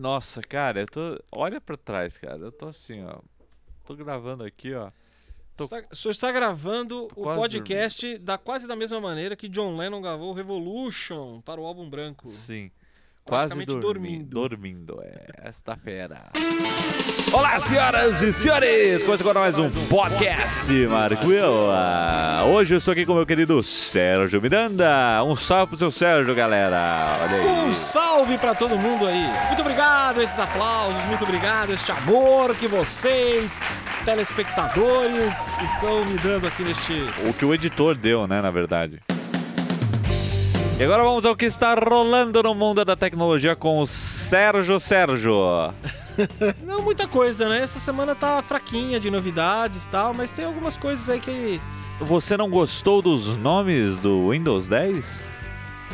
Nossa, cara, eu tô. Olha pra trás, cara. Eu tô assim, ó. Tô gravando aqui, ó. Tô- Está, o senhor está gravando o podcast da quase da mesma maneira que John Lennon gravou Revolution para o álbum branco. Sim. Quase dormindo. dormindo. Dormindo, é. Esta fera. Olá, senhoras e senhores! Começa agora mais um podcast, Marco. Ah, Hoje eu estou aqui com o meu querido Sérgio Miranda. Um salve pro seu Sérgio, galera. Olha aí. Um salve para todo mundo aí. Muito obrigado esses aplausos, muito obrigado este amor que vocês, telespectadores, estão me dando aqui neste O que o editor deu, né, na verdade. E agora vamos ao que está rolando no mundo da tecnologia com o Sérgio Sérgio. Não muita coisa, né? Essa semana tá fraquinha de novidades e tal, mas tem algumas coisas aí que Você não gostou dos nomes do Windows 10?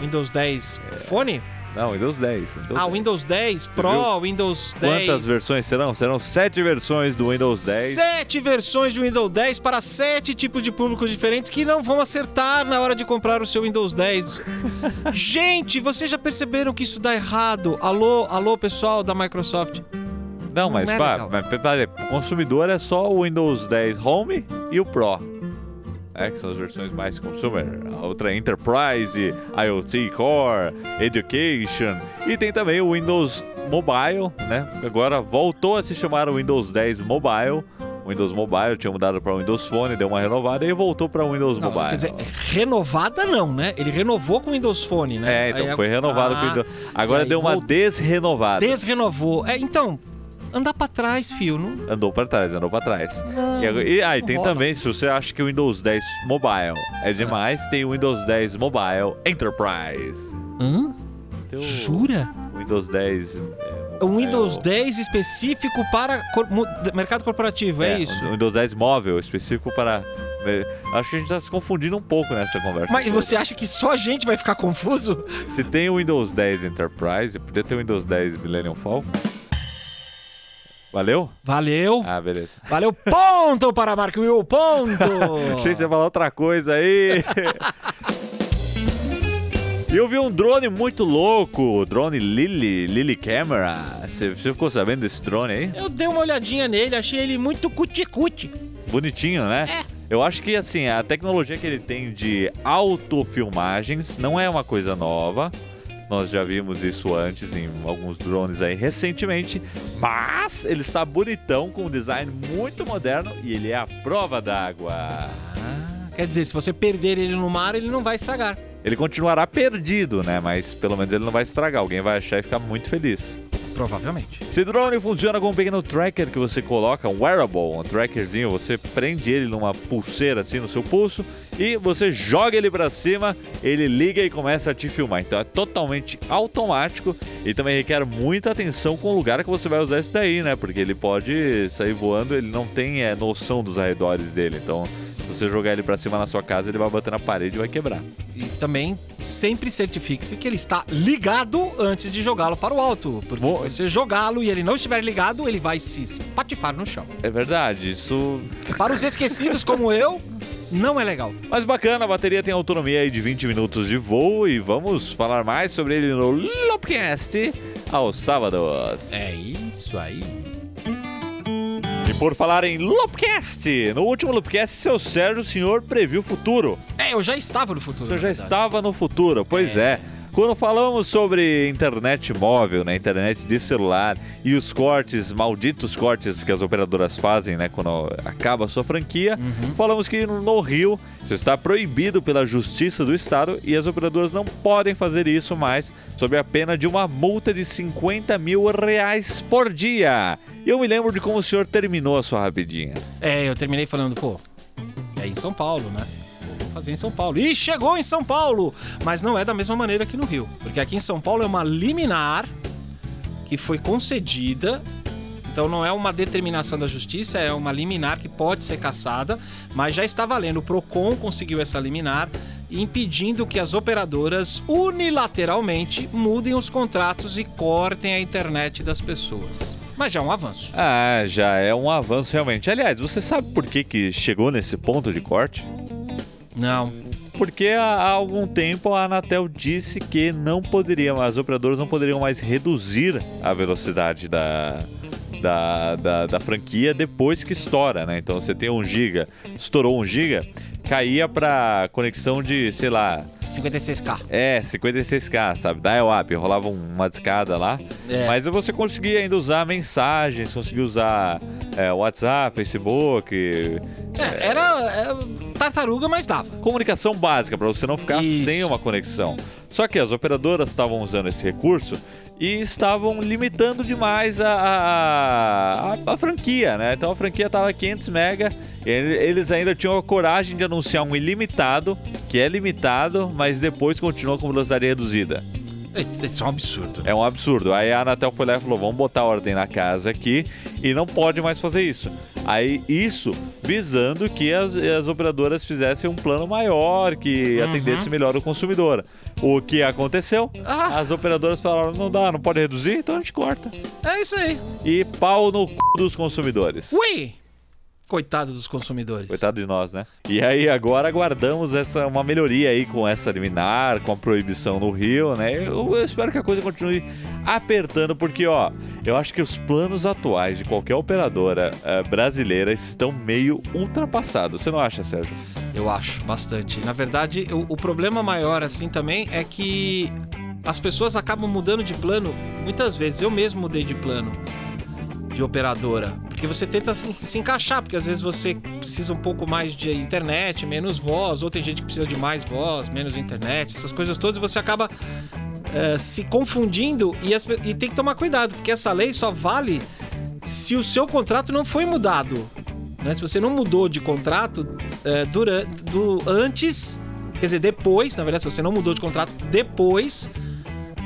Windows 10 Fone? Não, Windows 10. Windows Ah, 10. Windows 10 Pro, Windows 10. Quantas versões serão? Serão sete versões do Windows 10. Sete versões de Windows 10 para sete tipos de públicos diferentes que não vão acertar na hora de comprar o seu Windows 10. Gente, vocês já perceberam que isso dá errado? Alô, alô, pessoal da Microsoft. Não, mas, Não é pá, mas consumidor é só o Windows 10 Home e o Pro. É, que são as versões mais consumer. A outra é Enterprise, IoT Core, Education. E tem também o Windows Mobile, né? Agora voltou a se chamar o Windows 10 Mobile. O Windows Mobile tinha mudado para o Windows Phone, deu uma renovada e voltou para o Windows Não, Mobile. quer dizer, renovada não, né? Ele renovou com o Windows Phone, né? É, então Aí foi renovado com o ah, Windows. Agora deu uma voltou. desrenovada. Desrenovou. É, então, andar pra trás, fio. Não, Andou para trás, andou para trás. não, E, e aí, não tem rola. também, se você acha que o Windows 10 Mobile é demais, tem o Windows 10 Mobile Enterprise. Hã? Tem o Jura? Windows 10. É, Um Windows é, 10 específico para cor- mercado corporativo, é, isso? O Windows 10 móvel, específico para. Acho que a gente tá se confundindo um pouco nessa conversa. Mas toda. você acha que só a gente vai ficar confuso? Se tem o Windows 10 Enterprise, podia ter o Windows 10 Millennium Falcon. Valeu? Valeu. Ah, beleza. Valeu, ponto para Mark Will, ponto! Achei que você ia falar outra coisa aí. E eu vi um drone muito louco, o drone Lily, Lily Camera. Você, ficou sabendo desse drone aí? Eu dei uma olhadinha nele, achei ele muito cuti-cuti. Bonitinho, né? É. Eu acho que assim, a tecnologia que ele tem de autofilmagens não é uma coisa nova. Nós já vimos isso antes em alguns drones aí recentemente, mas ele está bonitão com um design muito moderno e ele é a prova d'água. Ah, quer dizer, se você perder ele no mar, ele não vai estragar. Ele continuará perdido, né? Mas pelo menos ele não vai estragar. Alguém vai achar e ficar muito feliz. Provavelmente. Esse drone funciona com um pequeno tracker que você coloca, um wearable, um trackerzinho. Você prende ele numa pulseira assim no seu pulso e você joga ele pra cima, ele liga e começa a te filmar. Então é totalmente automático e também requer muita atenção com o lugar que você vai usar isso daí, né? Porque ele pode sair voando, ele não tem é, noção dos arredores dele. Então, se você jogar ele pra cima na sua casa, ele vai bater na parede e vai quebrar. E também sempre certifique-se que ele está ligado antes de jogá-lo para o alto. Porque Boa. se você jogá-lo e ele não estiver ligado, ele vai se espatifar no chão. É verdade, isso Para os esquecidos como eu, não é legal. Mas bacana, a bateria tem autonomia aí de 20 minutos de voo e vamos falar mais sobre ele no Loopcast aos sábados. É isso aí. E por falar em Loopcast, no último Loopcast, seu Sérgio, o senhor previu o futuro. É, eu já estava no O futuro. senhor na já verdade. estava no futuro, pois é. Quando falamos sobre internet móvel, né, internet de celular e os cortes, malditos cortes que as operadoras fazem, né, quando acaba a sua franquia, falamos que no Rio isso está proibido pela Justiça do Estado e as operadoras não podem fazer isso mais sob a pena de uma multa de 50 mil reais por dia. E eu me lembro de como o senhor terminou a sua rapidinha. É, eu terminei falando, pô, é em São Paulo, né? Em São Paulo. E chegou em São Paulo! Mas não é da mesma maneira que no Rio. Porque aqui em São Paulo é uma liminar que foi concedida. Então não é uma determinação da justiça, é uma liminar que pode ser cassada, mas já está valendo. O Procon conseguiu essa liminar impedindo que as operadoras unilateralmente mudem os contratos e cortem a internet das pessoas. Mas já é um avanço. Ah, já é um avanço realmente. Aliás, você sabe por que, que chegou nesse ponto de corte? Não. porque há, algum tempo a Anatel disse que não poderia, as operadoras não poderiam mais reduzir a velocidade da, da, da, da franquia depois que estoura, né? Então você tem um giga, estourou um giga, caía para conexão de, sei lá, 56k. é, 56k, sabe? Dial-up, rolava uma discada lá. É. Mas você conseguia ainda usar mensagens, conseguia usar é, WhatsApp, Facebook, É, era é, tartaruga, mas dava. comunicação básica para você não ficar Isso. sem uma conexão. Só que as operadoras estavam usando esse recurso e estavam limitando demais a, a, a- a franquia, né? Então a franquia estava 500 mega. e ele- Eles ainda tinham a coragem de anunciar um ilimitado, que é limitado, mas depois continua com velocidade reduzida. Isso é um absurdo. É um absurdo. Aí a Anatel foi lá e falou: vamos botar ordem na casa aqui e não pode mais fazer isso. Aí isso visando que as, as operadoras fizessem um plano maior, que atendesse melhor o consumidor. O que aconteceu? Ah. As operadoras falaram: não dá, não pode reduzir, então a gente corta. É isso aí. E pau no c dos consumidores. Ui! Coitado dos consumidores. Coitado de nós, né? E aí agora aguardamos essa uma melhoria aí com essa liminar, com a proibição no Rio, né? Eu, eu espero que a coisa continue apertando, porque ó, eu acho que os planos atuais de qualquer operadora eh, brasileira estão meio ultrapassados. Você não acha, Sérgio? Eu acho, bastante. Na verdade, o, o problema maior, assim, também é que as pessoas acabam mudando de plano muitas vezes. Eu mesmo mudei de plano de operadora. Porque você tenta se, encaixar, porque às vezes você precisa um pouco mais de internet, menos voz, ou tem gente que precisa de mais voz, menos internet, essas coisas todas, você acaba eh, se confundindo e, as e tem que tomar cuidado, porque essa lei só vale se o seu contrato não foi mudado. né? Se você não mudou de contrato é, durante, do, antes, quer dizer, depois, na verdade, se você não mudou de contrato depois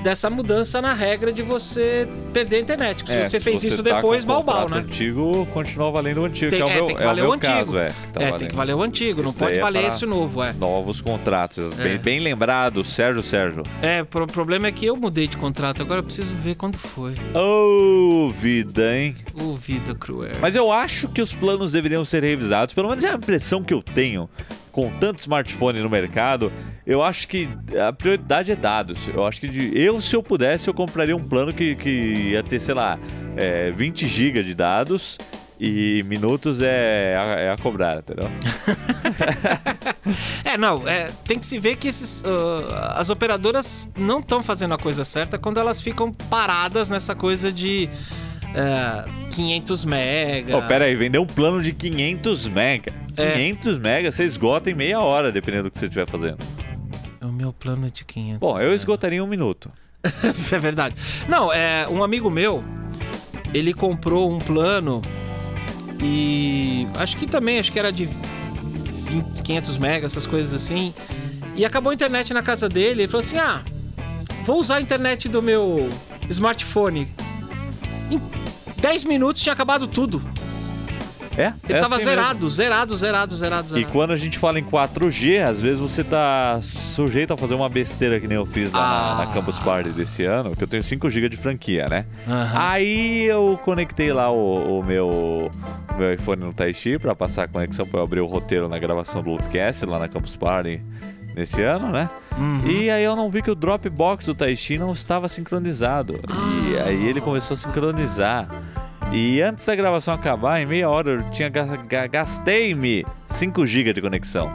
dessa mudança na regra de você perder a internet. Que se É, você fez você isso tá depois, o balbal, né? antigo continua valendo o antigo, Tem- que é o é, meu, tem que é o valer meu o antigo. é. tá é, tem que valer o antigo, não Isso pode é valer esse novo, é. Novos contratos. É. Bem, bem lembrado, Sérgio Sérgio. É, o problema é que eu mudei de contrato, agora eu preciso ver quando foi. Ô, vida, hein? Ô, vida cruel. Mas eu acho que os planos deveriam ser revisados, pelo menos é a impressão que eu tenho. Com tanto smartphone no mercado, eu acho que a prioridade é dados. Eu acho que de- eu, se eu pudesse, eu compraria um plano que, que ia ter, sei lá, é, 20 GB de dados e minutos é a, é a cobrar, entendeu? É, não, é, tem que se ver que esses, ah, as operadoras não estão fazendo a coisa certa quando elas ficam paradas nessa coisa de é, 500 mega. Oh, pera aí, vender um plano de 500 mega. É. 500 mega você esgota em meia hora, dependendo do que você estiver fazendo. O meu plano é de 500. Bom, eu esgotaria em um minuto. é verdade. Não, é um amigo meu, ele comprou um plano e acho que também, acho que era de 20, 500 mega, essas coisas assim. E acabou a internet na casa dele, ele falou assim: "Ah, vou usar a internet do meu smartphone". Em 10 minutos tinha acabado tudo. É? Ele é tava assim mesmo. zerado, zerado, zerado, zerado, E zerado. quando a gente fala em 4G, às vezes você tá sujeito a fazer uma besteira que nem eu fiz lá na- Ah. na, Campus Party desse ano, que eu tenho 5 GB de franquia, né? Aham. Aí eu conectei lá o, o meu, o meu iPhone no Taishi pra passar a conexão pra eu abrir o roteiro na gravação do Loopcast lá na Campus Party nesse ano, né? Uhum. E aí eu não vi que o Dropbox do Taishi não estava sincronizado. E aí ele começou a sincronizar. E antes da gravação acabar, em meia hora, eu tinha ga- ga- gastei-me 5 GB de conexão.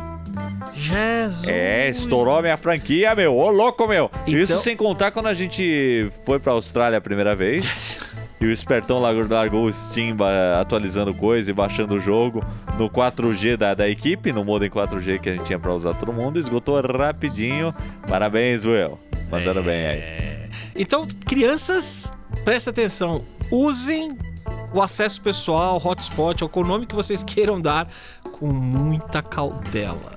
Jesus. É, estourou a minha franquia, meu. Ô, louco, meu. Então- Isso sem contar quando a gente foi pra Austrália a primeira vez. E o espertão largou, o Steam atualizando coisa e baixando o jogo no 4G da, da equipe, no modem 4G que a gente tinha pra usar todo mundo. Esgotou rapidinho. Parabéns, Will. Mandando bem aí. Então, crianças, presta atenção. Usem o acesso pessoal, hotspot, ou o nome que vocês queiram dar, com muita cautela.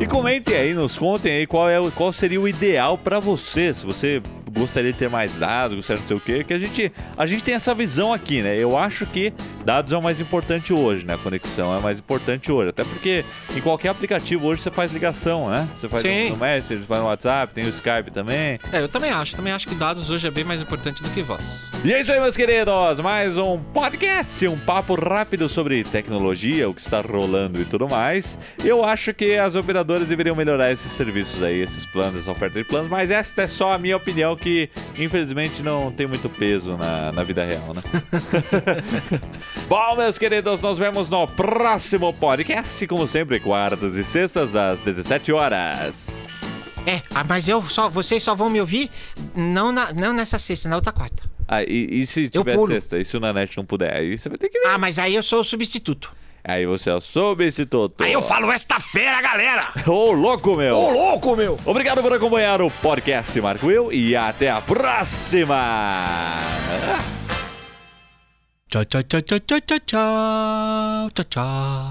E comentem aí, nos contem aí qual, é, qual seria o ideal pra você. Se você gostaria de ter mais dados, gostaria de não sei o quê, que a gente, a gente tem essa visão aqui, né? Eu acho que dados é o mais importante hoje, né? A conexão é mais importante hoje. Até porque em qualquer aplicativo hoje você faz ligação, né? Você faz Sim. no Messenger, você faz no WhatsApp, tem o Skype também. É, eu também acho. Também acho que dados hoje é bem mais importante do que voz. E é isso aí, meus queridos. Mais um podcast, um papo rápido sobre tecnologia, o que está rolando e tudo mais. Eu acho que as operadoras deveriam melhorar esses serviços aí, esses planos, essa oferta de planos, mas esta é só a minha opinião que, infelizmente, não tem muito peso na, na vida real, né? Bom, meus queridos, nos vemos no próximo podcast, como sempre, quartas e sextas, às 17 horas. É, ah, mas eu só, vocês só vão me ouvir não, na, não nessa sexta, na outra quarta. Ah, e, e se tiver sexta? E se o Nanete não puder? Aí você vai ter que ver. Ah, mas aí eu sou o substituto. Aí você é o substituto. Aí eu falo esta fera, galera! Ô, louco, meu! Ô, louco, meu! Obrigado por acompanhar o podcast Marco Will e até a próxima! Tchau, tchau, tchau, tchau, tchau, tchau, tchau, tchau.